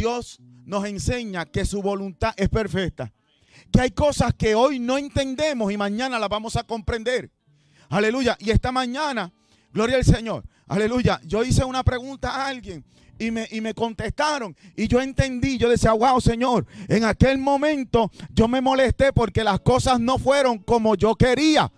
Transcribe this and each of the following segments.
Dios nos enseña que su voluntad es perfecta. Que hay cosas que hoy no entendemos y mañana las vamos a comprender. Aleluya. Y esta mañana, gloria al Señor. Aleluya. Yo hice una pregunta a alguien y me, y me, contestaron. Y yo entendí, yo decía, wow, Señor, en aquel momento yo me molesté porque las cosas no fueron como yo quería.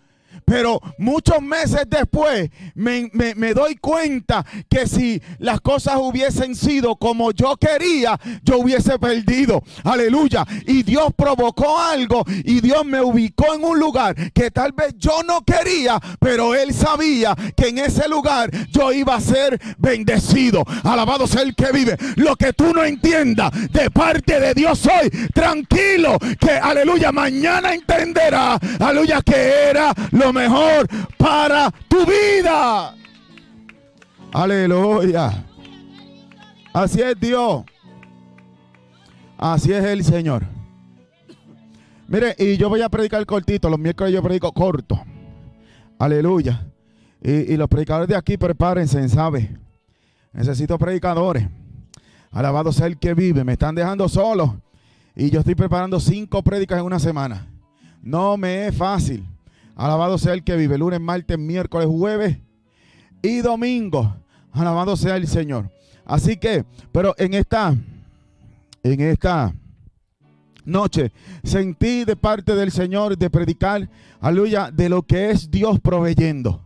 Pero muchos meses después me, doy cuenta que si las cosas hubiesen sido como yo quería, yo hubiese perdido. Aleluya. Y Dios provocó algo y Dios me ubicó en un lugar que tal vez yo no quería, pero Él sabía que en ese lugar yo iba a ser bendecido. Alabado sea el que vive. Lo que tú no entiendas de parte de Dios hoy, tranquilo, que aleluya, mañana entenderá, aleluya, que era lo mejor para tu vida. Aleluya. Así es Dios. Así es el Señor. Mire, y yo voy a predicar cortito. Los miércoles yo predico corto. Aleluya. Y, los predicadores de aquí, prepárense, ¿sabe? Necesito predicadores. Alabado sea el que vive. Me están dejando solo. Y yo estoy preparando cinco prédicas en una semana. No me es fácil. Alabado sea el que vive lunes, martes, miércoles, jueves y domingo. Alabado sea el Señor. Así que, pero en esta, en esta noche, sentí de parte del Señor de predicar, aleluya, de lo que es Dios proveyendo.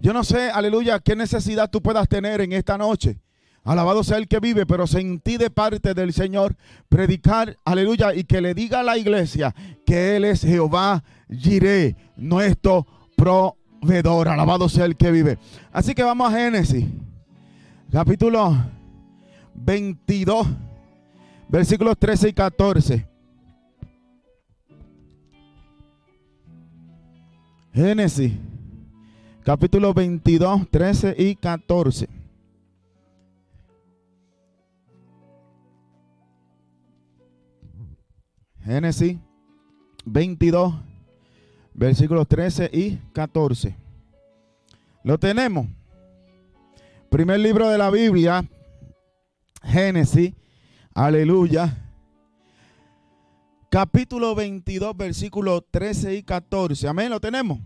Yo no sé, aleluya, qué necesidad tú puedas tener en esta noche. Alabado sea el que vive, pero sentí de parte del Señor predicar, aleluya, y que le diga a la iglesia que Él es Jehová Jireh, nuestro proveedor. Alabado sea el que vive. Así que vamos a Génesis, capítulo 22, versículos 13 y 14. Génesis, capítulo 22, 13 y 14. Génesis 22, versículos 13 y 14. Lo tenemos. Primer libro de la Biblia, Génesis, aleluya. Capítulo 22, versículos 13 y 14. Amén, lo tenemos.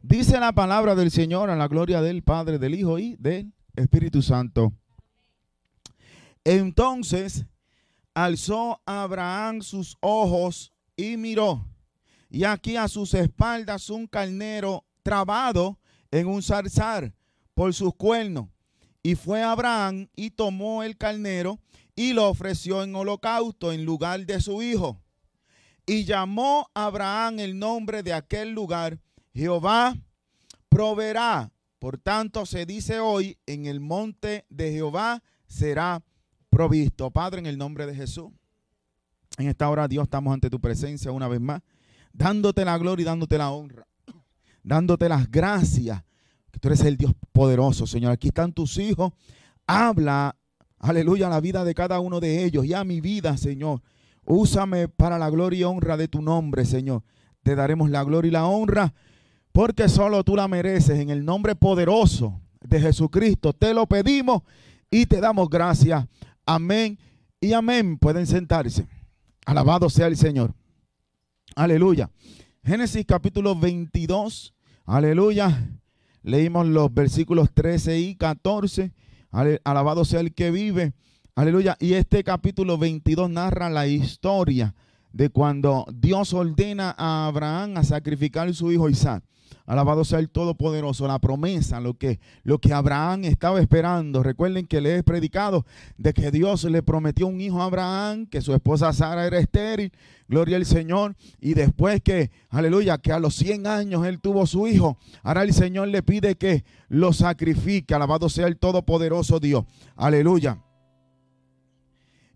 Dice la palabra del Señor a la gloria del Padre, del Hijo y del Espíritu Santo. Entonces alzó Abraham sus ojos y miró, y aquí a sus espaldas un carnero trabado en un zarzar por sus cuernos. Y fue Abraham y tomó el carnero y lo ofreció en holocausto en lugar de su hijo. Y llamó Abraham el nombre de aquel lugar, Jehová proveerá. Por tanto se dice hoy, en el monte de Jehová será provisto. Padre, en el nombre de Jesús. En esta hora, Dios, estamos ante tu presencia una vez más, dándote la gloria y dándote la honra, dándote las gracias, que tú eres el Dios poderoso, Señor. Aquí están tus hijos. Habla, aleluya, la vida de cada uno de ellos y a mi vida, Señor. Úsame para la gloria y honra de tu nombre, Señor. Te daremos la gloria y la honra porque solo tú la mereces. En el nombre poderoso de Jesucristo te lo pedimos y te damos gracias. Amén y amén. Pueden sentarse. Alabado sea el Señor. Aleluya. Génesis capítulo 22. Aleluya. Leímos los versículos 13 y 14. Alabado sea el que vive. Aleluya. Y este capítulo 22 narra la historia de cuando Dios ordena a Abraham a sacrificar su hijo Isaac. Alabado sea el Todopoderoso, la promesa, lo que, lo que Abraham estaba esperando. Recuerden que le he predicado de que Dios le prometió un hijo a Abraham, que su esposa Sara era estéril, gloria al Señor. Y después que, aleluya, que a los 100 años él tuvo su hijo, ahora el Señor le pide que lo sacrifique. Alabado sea el Todopoderoso Dios. Aleluya.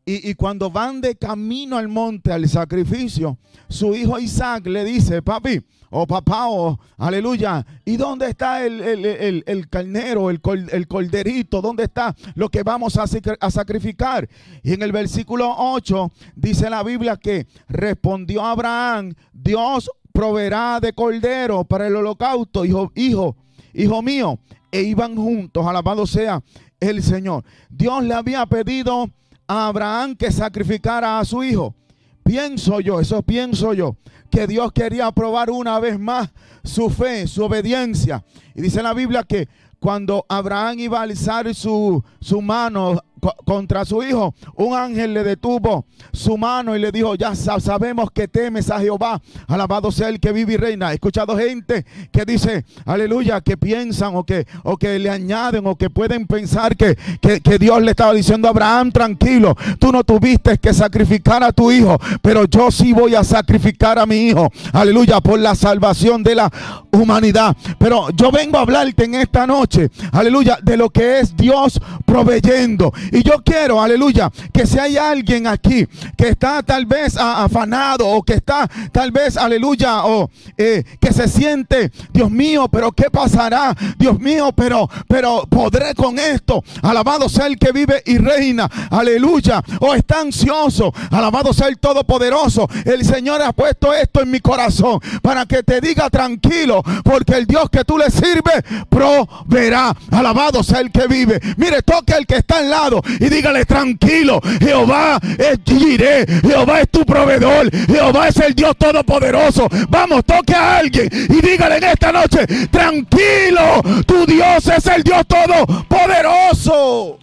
Y, cuando van de camino al monte, al sacrificio, su hijo Isaac le dice, papi, o oh, papá, o oh, aleluya, ¿y dónde está el, carnero, el, el, corderito? ¿Dónde está lo que vamos a, a sacrificar? Y en el versículo 8 dice la Biblia que respondió Abraham, Dios proveerá de cordero para el holocausto, hijo, hijo, hijo mío. E iban juntos, alabado sea el Señor. Dios le había pedido Abraham que sacrificara a su hijo. Pienso yo, eso pienso yo, que Dios quería probar una vez más su fe, su obediencia. Y dice la Biblia que cuando Abraham iba a alzar su, su mano contra su hijo, un ángel le detuvo su mano y le dijo, ya sabemos que temes a Jehová, alabado sea el que vive y reina. He escuchado gente que dice, aleluya, que piensan o que, o que le añaden o que pueden pensar que, que, Dios le estaba diciendo a Abraham, tranquilo, tú no tuviste que sacrificar a tu hijo, pero yo sí voy a sacrificar a mi hijo, aleluya, por la salvación de la humanidad. Pero yo vengo a hablarte en esta noche, aleluya, de lo que es Dios proveyendo. Y yo quiero, aleluya, que si hay alguien aquí que está tal vez afanado o que está tal vez, aleluya, o eh, que se siente, Dios mío, pero ¿qué pasará? Dios mío, pero, pero podré con esto. Alabado sea el que vive y reina, aleluya. O está ansioso, alabado sea el Todopoderoso. El Señor ha puesto esto en mi corazón para que te diga tranquilo, porque el Dios que tú le sirves proveerá. Alabado sea el que vive. Mire, toque el que está al lado y dígale tranquilo, Jehová es Jireh, Jehová es tu proveedor, Jehová es el Dios todopoderoso. Vamos, toque a alguien y dígale en esta noche, tranquilo, tu Dios es el Dios todopoderoso.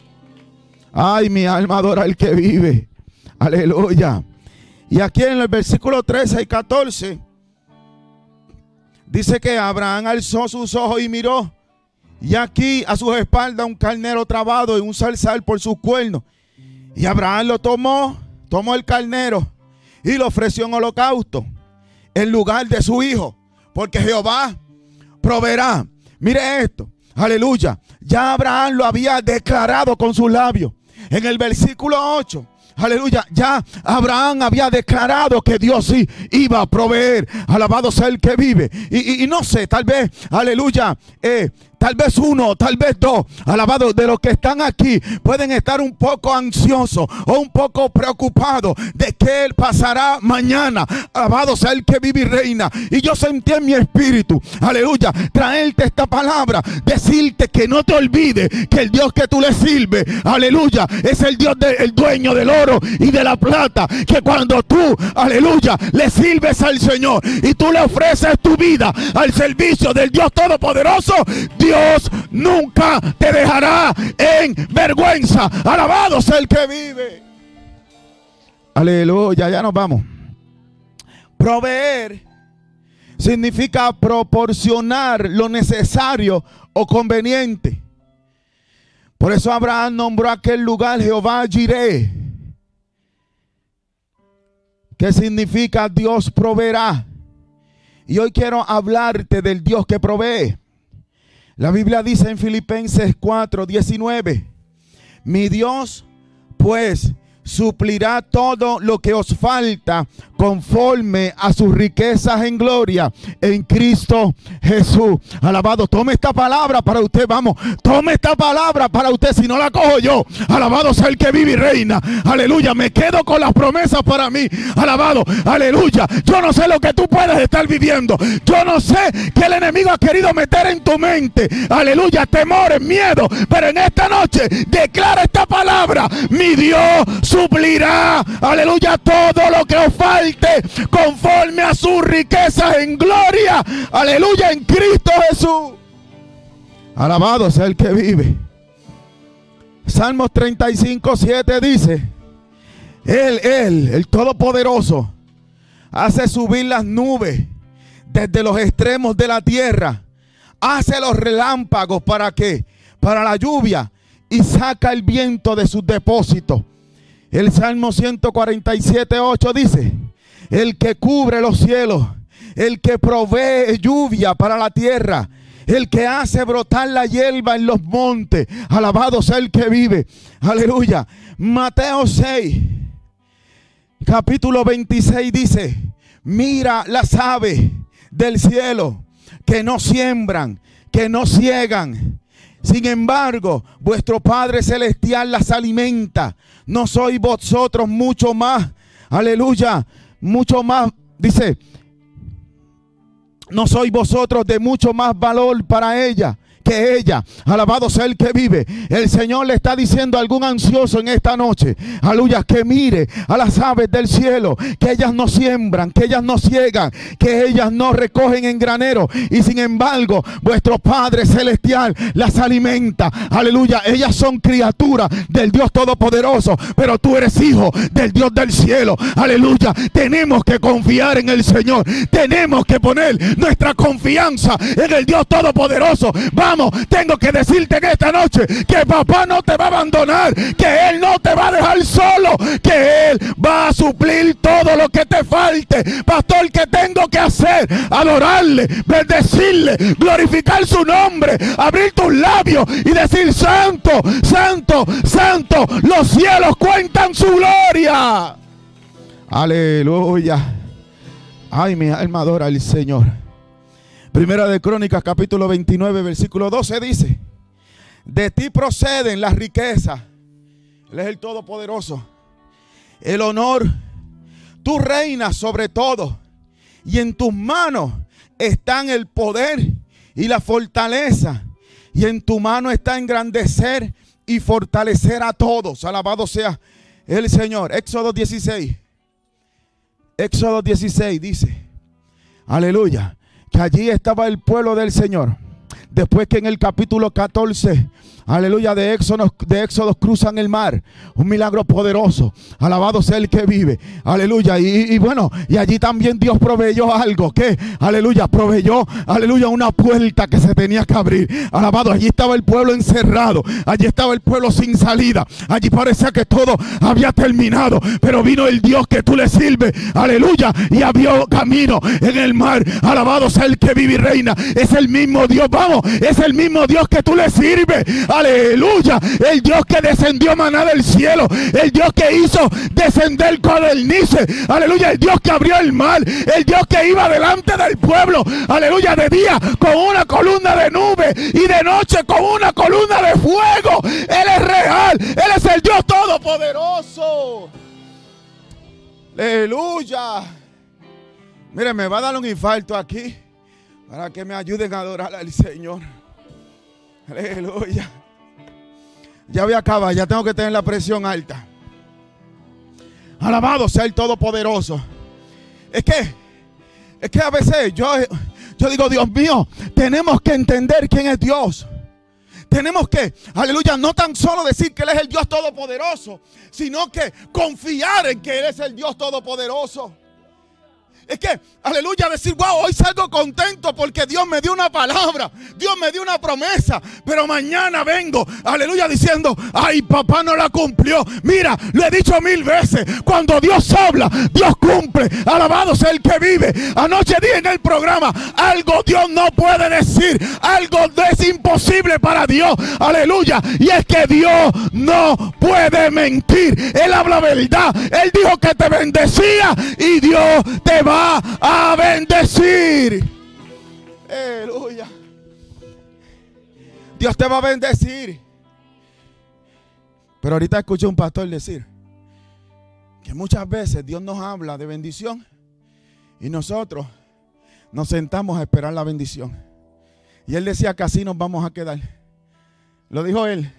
Ay, mi alma adora al que vive. Aleluya. Y aquí en el versículo 13 y 14 dice que Abraham alzó sus ojos y miró y aquí a sus espaldas un carnero trabado y un salsal por sus cuernos. Y Abraham lo tomó, tomó el carnero y lo ofreció en holocausto en lugar de su hijo. Porque Jehová proveerá. Mire esto. Aleluya. Ya Abraham lo había declarado con sus labios. En el versículo 8. Aleluya. Ya Abraham había declarado que Dios sí iba a proveer. Alabado sea el que vive. Y, no sé, tal vez, aleluya. Eh, tal vez uno, tal vez dos, alabados de los que están aquí, pueden estar un poco ansiosos o un poco preocupados de qué pasará mañana. Alabado sea el que vive y reina. Y yo sentí en mi espíritu, aleluya, traerte esta palabra, decirte que no te olvides que el Dios que tú le sirves, aleluya, es el Dios del dueño del oro y de la plata. Que cuando tú, aleluya, le sirves al Señor y tú le ofreces tu vida al servicio del Dios Todopoderoso, Dios Dios nunca te dejará en vergüenza. Alabado sea el que vive. Aleluya, ya nos vamos. Proveer significa proporcionar lo necesario o conveniente. Por eso Abraham nombró aquel lugar Jehová Jireh, que significa Dios proveerá. Y hoy quiero hablarte del Dios que provee. La Biblia dice en Filipenses 4, 19, mi Dios pues suplirá todo lo que os falta conforme a sus riquezas en gloria en Cristo Jesús. Alabado, tome esta palabra para usted, vamos, tome esta palabra para usted, si no la cojo yo. Alabado sea el que vive y reina. Aleluya, me quedo con las promesas para mí. Alabado, aleluya. Yo no sé lo que tú puedes estar viviendo. Yo no sé que el enemigo ha querido meter en tu mente. Aleluya, temores, miedo. Pero en esta noche declara esta palabra. Mi Dios suplirá, aleluya, todo lo que os falta conforme a sus riquezas en gloria. Aleluya en Cristo Jesús. Alabado sea el que vive. Salmos 35, 7 dice, Él, Él, el Todopoderoso, hace subir las nubes desde los extremos de la tierra, hace los relámpagos para qué? Para la lluvia y saca el viento de sus depósitos. El Salmo 147, 8 dice, el que cubre los cielos, el que provee lluvia para la tierra, el que hace brotar la hierba en los montes. Alabado sea el que vive. Aleluya. Mateo 6, capítulo 26 dice, mira las aves del cielo que no siembran, que no ciegan. Sin embargo, vuestro Padre Celestial las alimenta. No sois vosotros mucho más. Aleluya mucho más, dice, no sois vosotros de mucho más valor para ella que ella. Alabado sea el que vive. El Señor le está diciendo a algún ansioso en esta noche, aleluya, que mire a las aves del cielo, que ellas no siembran, que ellas no ciegan, que ellas no recogen en granero. Y sin embargo, vuestro Padre Celestial las alimenta. Aleluya, ellas son criaturas del Dios Todopoderoso, pero tú eres hijo del Dios del cielo. Aleluya, tenemos que confiar en el Señor. Tenemos que poner nuestra confianza en el Dios Todopoderoso. Tengo que decirte en esta noche que papá no te va a abandonar, que Él no te va a dejar solo, que Él va a suplir todo lo que te falte. Pastor, ¿qué tengo que hacer? Adorarle, bendecirle, glorificar su nombre, abrir tus labios y decir, santo, santo, santo, los cielos cuentan su gloria. Aleluya. Ay, mi alma adora al Señor. Primera de Crónicas, capítulo 29, versículo 12 dice, de ti proceden las riquezas. Él es el Todopoderoso. El honor. Tú reinas sobre todo. Y en tus manos están el poder y la fortaleza. Y en tu mano está engrandecer y fortalecer a todos. Alabado sea el Señor. Éxodo 16. Éxodo 16 dice, aleluya, que allí estaba el pueblo del Señor. Después que en el capítulo 14 aleluya, de Éxodo, de Éxodo cruzan el mar. Un milagro poderoso. Alabado sea el que vive. Aleluya. Y, bueno, y allí también Dios proveyó algo. Que, aleluya, proveyó, aleluya, una puerta que se tenía que abrir. Alabado, allí estaba el pueblo encerrado. Allí estaba el pueblo sin salida. Allí parecía que todo había terminado. Pero vino el Dios que tú le sirves. Aleluya. Y abrió camino en el mar. Alabado sea el que vive y reina. Es el mismo Dios. Vamos, es el mismo Dios que tú le sirves. Aleluya. El Dios que descendió maná del cielo. El Dios que hizo descender codornices. Aleluya. El Dios que abrió el mar. El Dios que iba delante del pueblo. Aleluya. De día con una columna de nube. Y de noche con una columna de fuego. Él es real. Él es el Dios todopoderoso. Aleluya. Mire, me va a dar un infarto aquí para que me ayuden a adorar al Señor. Aleluya. Ya voy a acabar, ya tengo que tener la presión alta. Alabado sea el Todopoderoso. Es que, es que a veces yo, yo digo, Dios mío, tenemos que entender quién es Dios. Tenemos que, aleluya, no tan solo decir que Él es el Dios Todopoderoso, sino que confiar en que Él es el Dios Todopoderoso. Es que, aleluya, decir, wow, hoy salgo contento porque Dios me dio una palabra, Dios me dio una promesa, pero mañana vengo, aleluya, diciendo, ay, papá no la cumplió. Mira, lo he dicho mil veces, cuando Dios habla, Dios cumple. Alabado sea el que vive. Anoche dije en el programa, algo Dios no puede decir, algo es imposible para Dios, aleluya. Y es que Dios no puede mentir, Él habla verdad. Él dijo que te bendecía y Dios te va a bendecir. Aleluya. Dios te va a bendecir. Pero ahorita escuché un pastor decir que muchas veces Dios nos habla de bendición y nosotros nos sentamos a esperar la bendición. Y él decía que así nos vamos a quedar. Lo dijo él,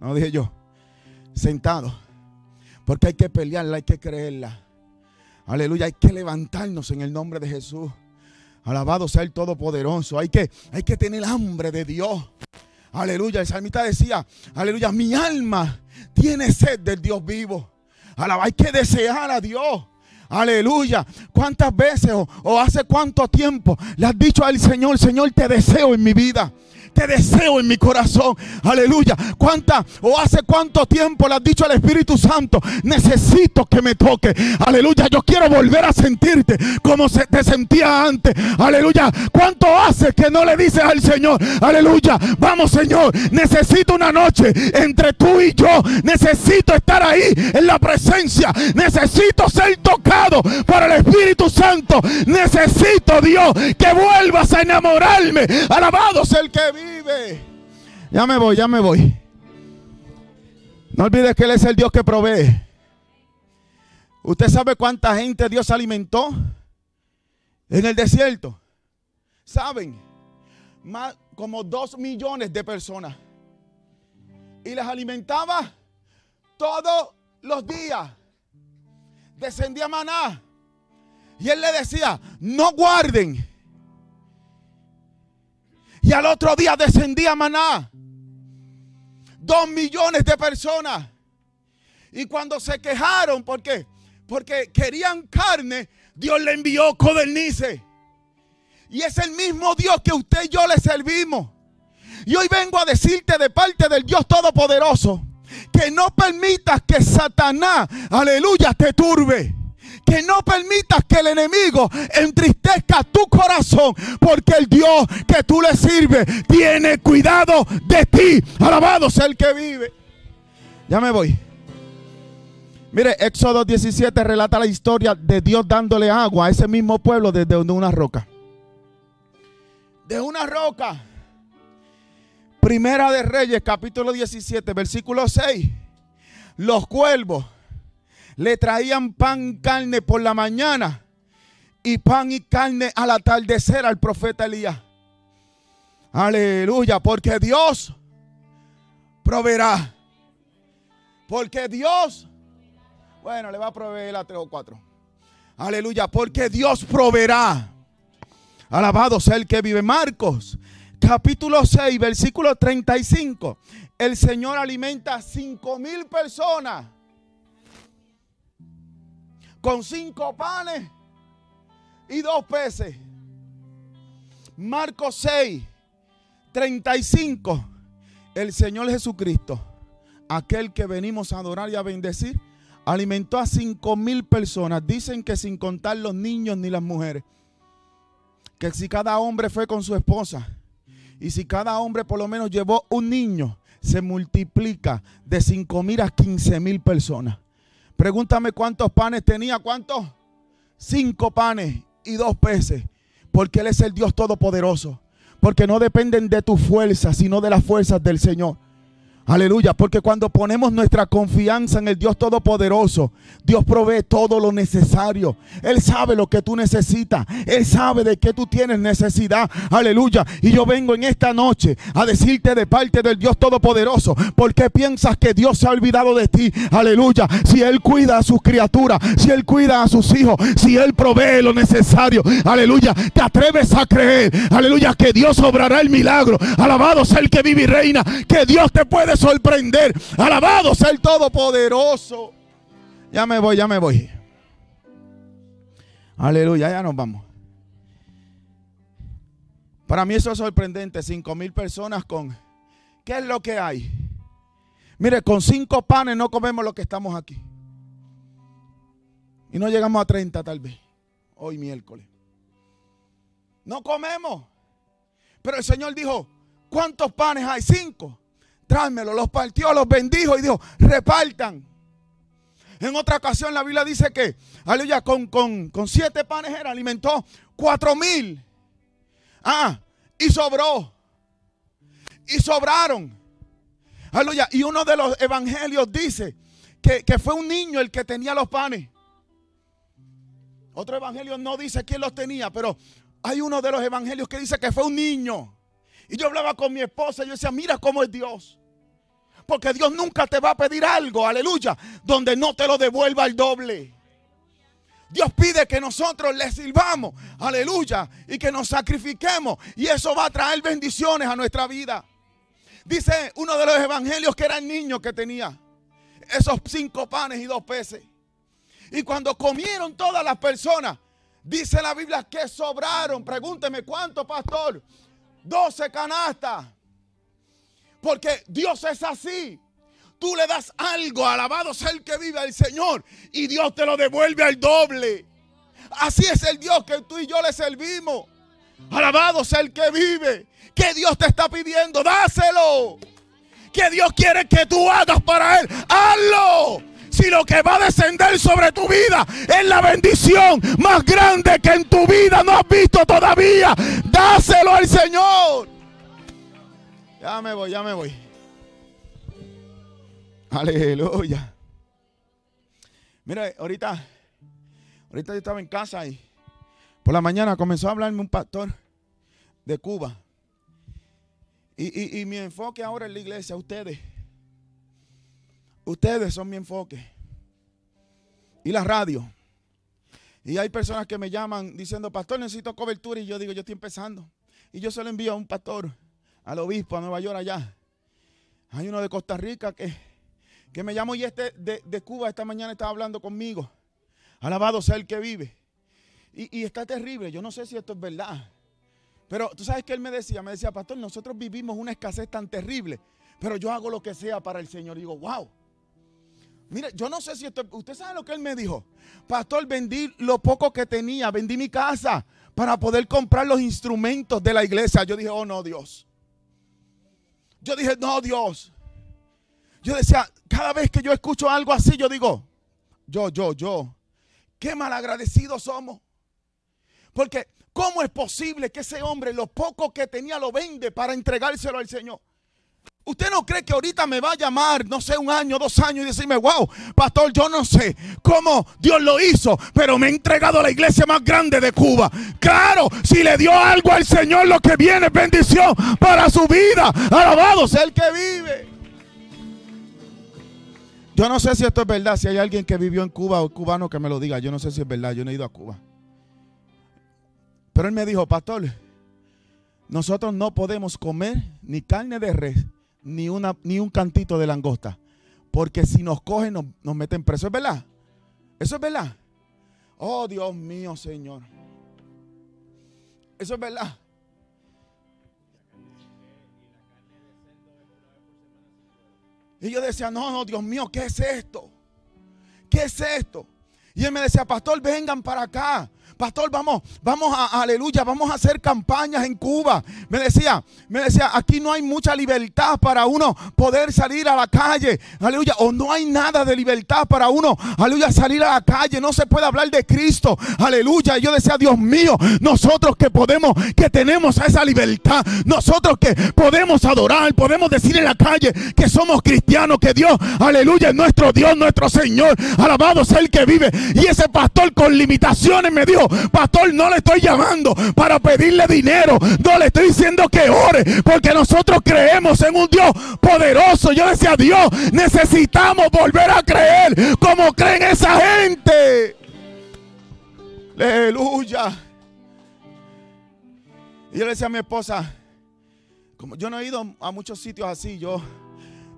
no lo dije yo. Sentado. Porque hay que pelearla, hay que creerla. Aleluya, hay que levantarnos en el nombre de Jesús. Alabado sea el Todopoderoso. Hay que, hay que tener hambre de Dios. Aleluya. El salmista decía, aleluya, mi alma tiene sed del Dios vivo. Alaba, hay que desear a Dios. Aleluya. ¿Cuántas veces o, o, hace cuánto tiempo le has dicho al Señor, Señor, te deseo en mi vida? Te deseo en mi corazón. Aleluya. ¿Cuánta o hace cuánto tiempo le has dicho al Espíritu Santo? Necesito que me toque. Aleluya. Yo quiero volver a sentirte como se te sentía antes. Aleluya. ¿Cuánto hace que no le dices al Señor? Aleluya. Vamos, Señor. Necesito una noche entre tú y yo. Necesito estar ahí en la presencia. Necesito ser tocado por el Espíritu Santo. Necesito, Dios, que vuelvas a enamorarme. Alabado sea el que vive. Ya me voy, ya me voy. No olvides que Él es el Dios que provee. ¿Usted sabe cuánta gente Dios alimentó en el desierto? ¿Saben? como dos millones de personas. Y les alimentaba todos los días. Descendía maná. Y él le decía, no guarden. Y al otro día descendía maná. Dos millones de personas. Y cuando se quejaron, ¿por qué? Porque querían carne, Dios le envió codornices. Y es el mismo Dios que usted y yo le servimos. Y hoy vengo a decirte de parte del Dios Todopoderoso que no permitas que Satanás, aleluya, te turbe. Que no permitas que el enemigo entristezca tu corazón. Porque el Dios que tú le sirves tiene cuidado de ti. Alabado sea el que vive. Ya me voy. Mire, Éxodo 17 relata la historia de Dios dándole agua a ese mismo pueblo desde una roca. De una roca. Primera de Reyes, capítulo 17, versículo 6. Los cuervos le traían pan y carne por la mañana y pan y carne al atardecer al profeta Elías. Aleluya, porque Dios proveerá. Porque Dios, bueno, le va a proveer a tres o cuatro. Aleluya, porque Dios proveerá. Alabado sea el que vive. Marcos, capítulo 6, versículo 35. El Señor alimenta a cinco mil personas con cinco panes y dos peces. Marcos 6, 35. El Señor Jesucristo, aquel que venimos a adorar y a bendecir, alimentó a cinco mil personas. Dicen que sin contar los niños ni las mujeres. Que si cada hombre fue con su esposa y si cada hombre por lo menos llevó un niño, se multiplica de cinco mil a 15 mil personas. Pregúntame cuántos panes tenía, ¿cuántos? Cinco panes y dos peces. Porque Él es el Dios Todopoderoso. Porque no dependen de tu fuerza, sino de las fuerzas del Señor. Aleluya, porque cuando ponemos nuestra confianza en el Dios Todopoderoso, Dios provee todo lo necesario. Él sabe lo que tú necesitas. Él sabe de qué tú tienes necesidad. Aleluya. Y yo vengo en esta noche a decirte de parte del Dios Todopoderoso, ¿por qué piensas que Dios se ha olvidado de ti? Aleluya. Si Él cuida a sus criaturas, si Él cuida a sus hijos, si Él provee lo necesario. Aleluya. Te atreves a creer. Aleluya. Que Dios obrará el milagro. Alabado sea el que vive y reina. Que Dios te puede sorprender. Alabado sea el Todopoderoso. Ya me voy, ya me voy. Aleluya, ya nos vamos. Para mí eso es sorprendente. Cinco mil personas con... ¿Qué es lo que hay? Mire, con cinco panes no comemos lo que estamos aquí. Y no llegamos a 30 tal vez. Hoy miércoles. No comemos. Pero el Señor dijo, ¿cuántos panes hay? Cinco tráemelo. Los partió, los bendijo y dijo, repartan. En otra ocasión la Biblia dice que, aleluya, con, con, con siete panes era, alimentó cuatro mil. Ah, y sobró. Y sobraron. Aleluya. Y uno de los evangelios dice que, que fue un niño el que tenía los panes. Otro evangelio no dice quién los tenía, pero hay uno de los evangelios que dice que fue un niño. Y yo hablaba con mi esposa y yo decía, mira cómo es Dios. Porque Dios nunca te va a pedir algo, aleluya, donde no te lo devuelva al doble. Dios pide que nosotros le sirvamos, aleluya, y que nos sacrifiquemos. Y eso va a traer bendiciones a nuestra vida. Dice uno de los evangelios que era el niño que tenía esos cinco panes y dos peces. Y cuando comieron todas las personas, dice la Biblia que sobraron. Pregúnteme cuánto, pastor. 12 canastas. Porque Dios es así. Tú le das algo, alabado sea el que vive al Señor, y Dios te lo devuelve al doble. Así es el Dios que tú y yo le servimos. Alabado sea el que vive. Que Dios te está pidiendo, dáselo. Que Dios quiere que tú hagas para Él, hazlo. Si lo que va a descender sobre tu vida es la bendición más grande que en tu vida no has visto todavía, dáselo al Señor. Ya me voy, ya me voy. Aleluya. Mira, ahorita, ahorita yo estaba en casa y por la mañana comenzó a hablarme un pastor de Cuba. Y, y mi enfoque ahora en la iglesia, ustedes. Ustedes son mi enfoque. Y la radio. Y hay personas que me llaman diciendo, pastor, necesito cobertura. Y yo digo, yo estoy empezando. Y yo se lo envío a un pastor, al obispo, a Nueva York allá. Hay uno de Costa Rica que, que me llamó y este de, Cuba esta mañana estaba hablando conmigo. Alabado sea el que vive. Y, y está terrible. Yo no sé si esto es verdad. Pero tú sabes que él me decía, me decía, pastor, nosotros vivimos una escasez tan terrible. Pero yo hago lo que sea para el Señor. Y digo, wow. Mire, yo no sé si esto, usted sabe lo que él me dijo. Pastor, vendí lo poco que tenía, vendí mi casa para poder comprar los instrumentos de la iglesia. Yo dije, oh no, Dios. Yo dije, no, Dios. Yo decía, cada vez que yo escucho algo así, yo digo, yo, yo, yo, qué malagradecidos somos. Porque, ¿cómo es posible que ese hombre lo poco que tenía lo vende para entregárselo al Señor? ¿Usted no cree que ahorita me va a llamar, no sé, un año, dos años y decirme, wow, pastor, yo no sé cómo Dios lo hizo, pero me ha entregado a la iglesia más grande de Cuba? Claro, si le dio algo al Señor, lo que viene es bendición para su vida. Alabado sea el que vive. Yo no sé si esto es verdad, si hay alguien que vivió en Cuba o cubano que me lo diga. Yo no sé si es verdad, yo no he ido a Cuba. Pero él me dijo, pastor, nosotros no podemos comer ni carne de res ni, una, ni un cantito de langosta. Porque si nos cogen, nos, nos meten preso. ¿Es verdad? ¿Eso es verdad? Oh, Dios mío, Señor. Eso es verdad. Y yo decía, no, no, Dios mío, ¿qué es esto? ¿Qué es esto? Y él me decía, pastor, vengan para acá. Pastor, vamos, vamos a, aleluya, vamos a hacer campañas en Cuba. Me decía, me decía, aquí no hay mucha libertad para uno poder salir a la calle. Aleluya, o no hay nada de libertad para uno, aleluya, salir a la calle. No se puede hablar de Cristo. Aleluya. Yo decía, Dios mío, nosotros que podemos, que tenemos esa libertad, nosotros que podemos adorar, podemos decir en la calle que somos cristianos, que Dios, aleluya, es nuestro Dios, nuestro Señor. Alabado sea el que vive. Y ese pastor con limitaciones me dijo, pastor, no le estoy llamando para pedirle dinero. No le estoy diciendo que ore, porque nosotros creemos en un Dios poderoso. Yo decía, Dios, necesitamos volver a creer como creen esa gente. Aleluya. Y yo le decía a mi esposa, como yo no he ido a muchos sitios así, yo,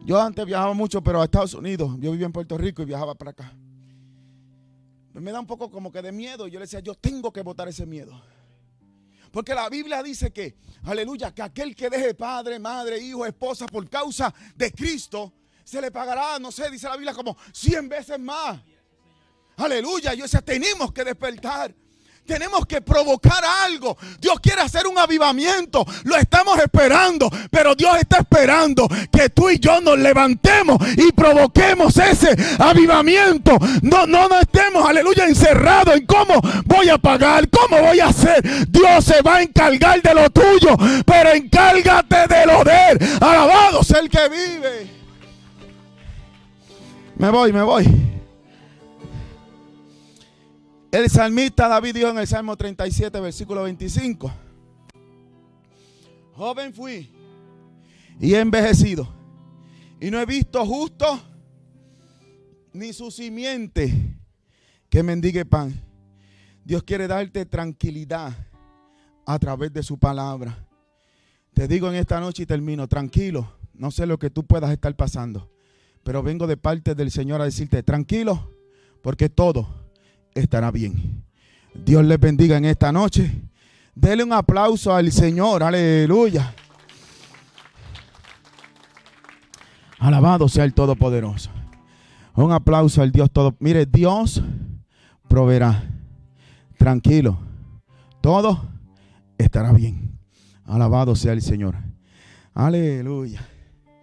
yo antes viajaba mucho, pero a Estados Unidos, yo vivía en Puerto Rico y viajaba para acá me da un poco como que de miedo. Yo le decía, yo tengo que votar ese miedo. Porque la Biblia dice que, aleluya, que aquel que deje padre, madre, hijo, esposa por causa de Cristo, se le pagará, no sé, dice la Biblia, como 100 veces más. Aleluya, yo decía, tenemos que despertar. Tenemos que provocar algo. Dios quiere hacer un avivamiento. Lo estamos esperando. Pero Dios está esperando que tú y yo nos levantemos y provoquemos ese avivamiento. No, no, no estemos, aleluya, encerrados en cómo voy a pagar, cómo voy a hacer. Dios se va a encargar de lo tuyo. Pero encárgate de lo de él. Alabado sea el que vive. Me voy, me voy. El salmista David dijo en el Salmo 37, versículo 25. Joven fui y he envejecido. Y no he visto justo ni su simiente que mendigue pan. Dios quiere darte tranquilidad a través de su palabra. Te digo en esta noche y termino, tranquilo, no sé lo que tú puedas estar pasando, pero vengo de parte del Señor a decirte, tranquilo, porque todo estará bien. Dios les bendiga en esta noche. Dele un aplauso al Señor, aleluya. Alabado sea el Todopoderoso. Un aplauso al Dios todo. Mire, Dios proveerá. Tranquilo. Todo estará bien. Alabado sea el Señor. Aleluya.